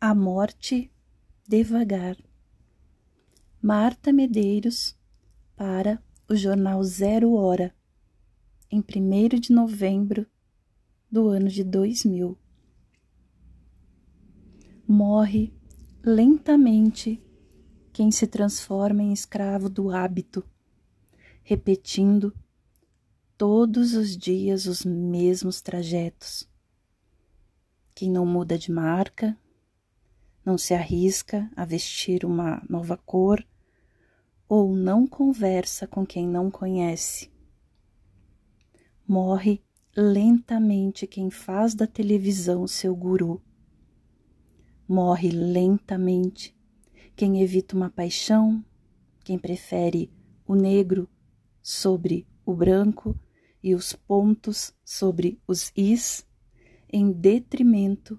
A morte devagar. Marta Medeiros para o jornal Zero Hora, em 1 de novembro do ano de 2000. Morre lentamente quem se transforma em escravo do hábito, repetindo todos os dias os mesmos trajetos. Quem não muda de marca, não se arrisca a vestir uma nova cor ou não conversa com quem não conhece. Morre lentamente quem faz da televisão seu guru. Morre lentamente quem evita uma paixão, quem prefere o negro sobre o branco e os pontos sobre os is, em detrimento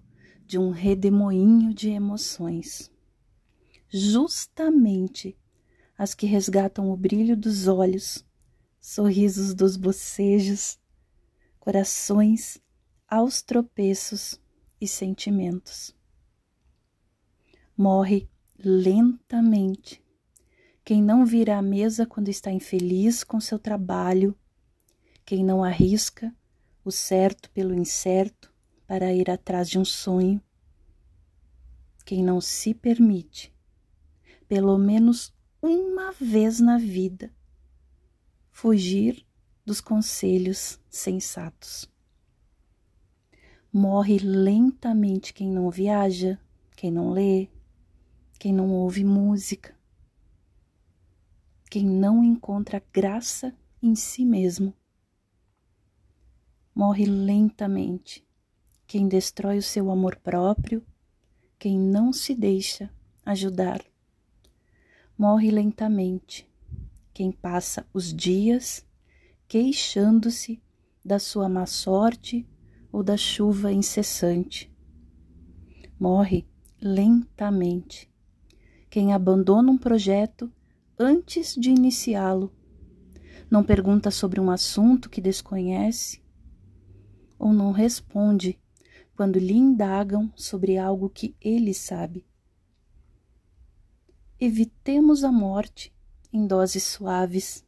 de um redemoinho de emoções. Justamente as que resgatam o brilho dos olhos, sorrisos dos bocejos, corações aos tropeços e sentimentos. Morre lentamente quem não vira à mesa quando está infeliz com seu trabalho, quem não arrisca o certo pelo incerto, para ir atrás de um sonho. Quem não se permite, pelo menos uma vez na vida, fugir dos conselhos sensatos. Morre lentamente quem não viaja, quem não lê, quem não ouve música, quem não encontra graça em si mesmo. Morre lentamente quem destrói o seu amor próprio, quem não se deixa ajudar. Morre lentamente quem passa os dias queixando-se da sua má sorte ou da chuva incessante. Morre lentamente quem abandona um projeto antes de iniciá-lo, não pergunta sobre um assunto que desconhece ou não responde quando lhe indagam sobre algo que ele sabe. Evitemos a morte em doses suaves,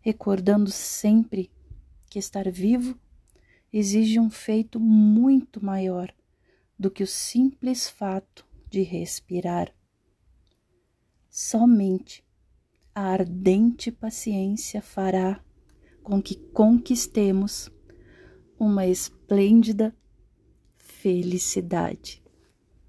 recordando sempre que estar vivo exige um feito muito maior do que o simples fato de respirar. Somente a ardente paciência fará com que conquistemos uma esplêndida felicidade.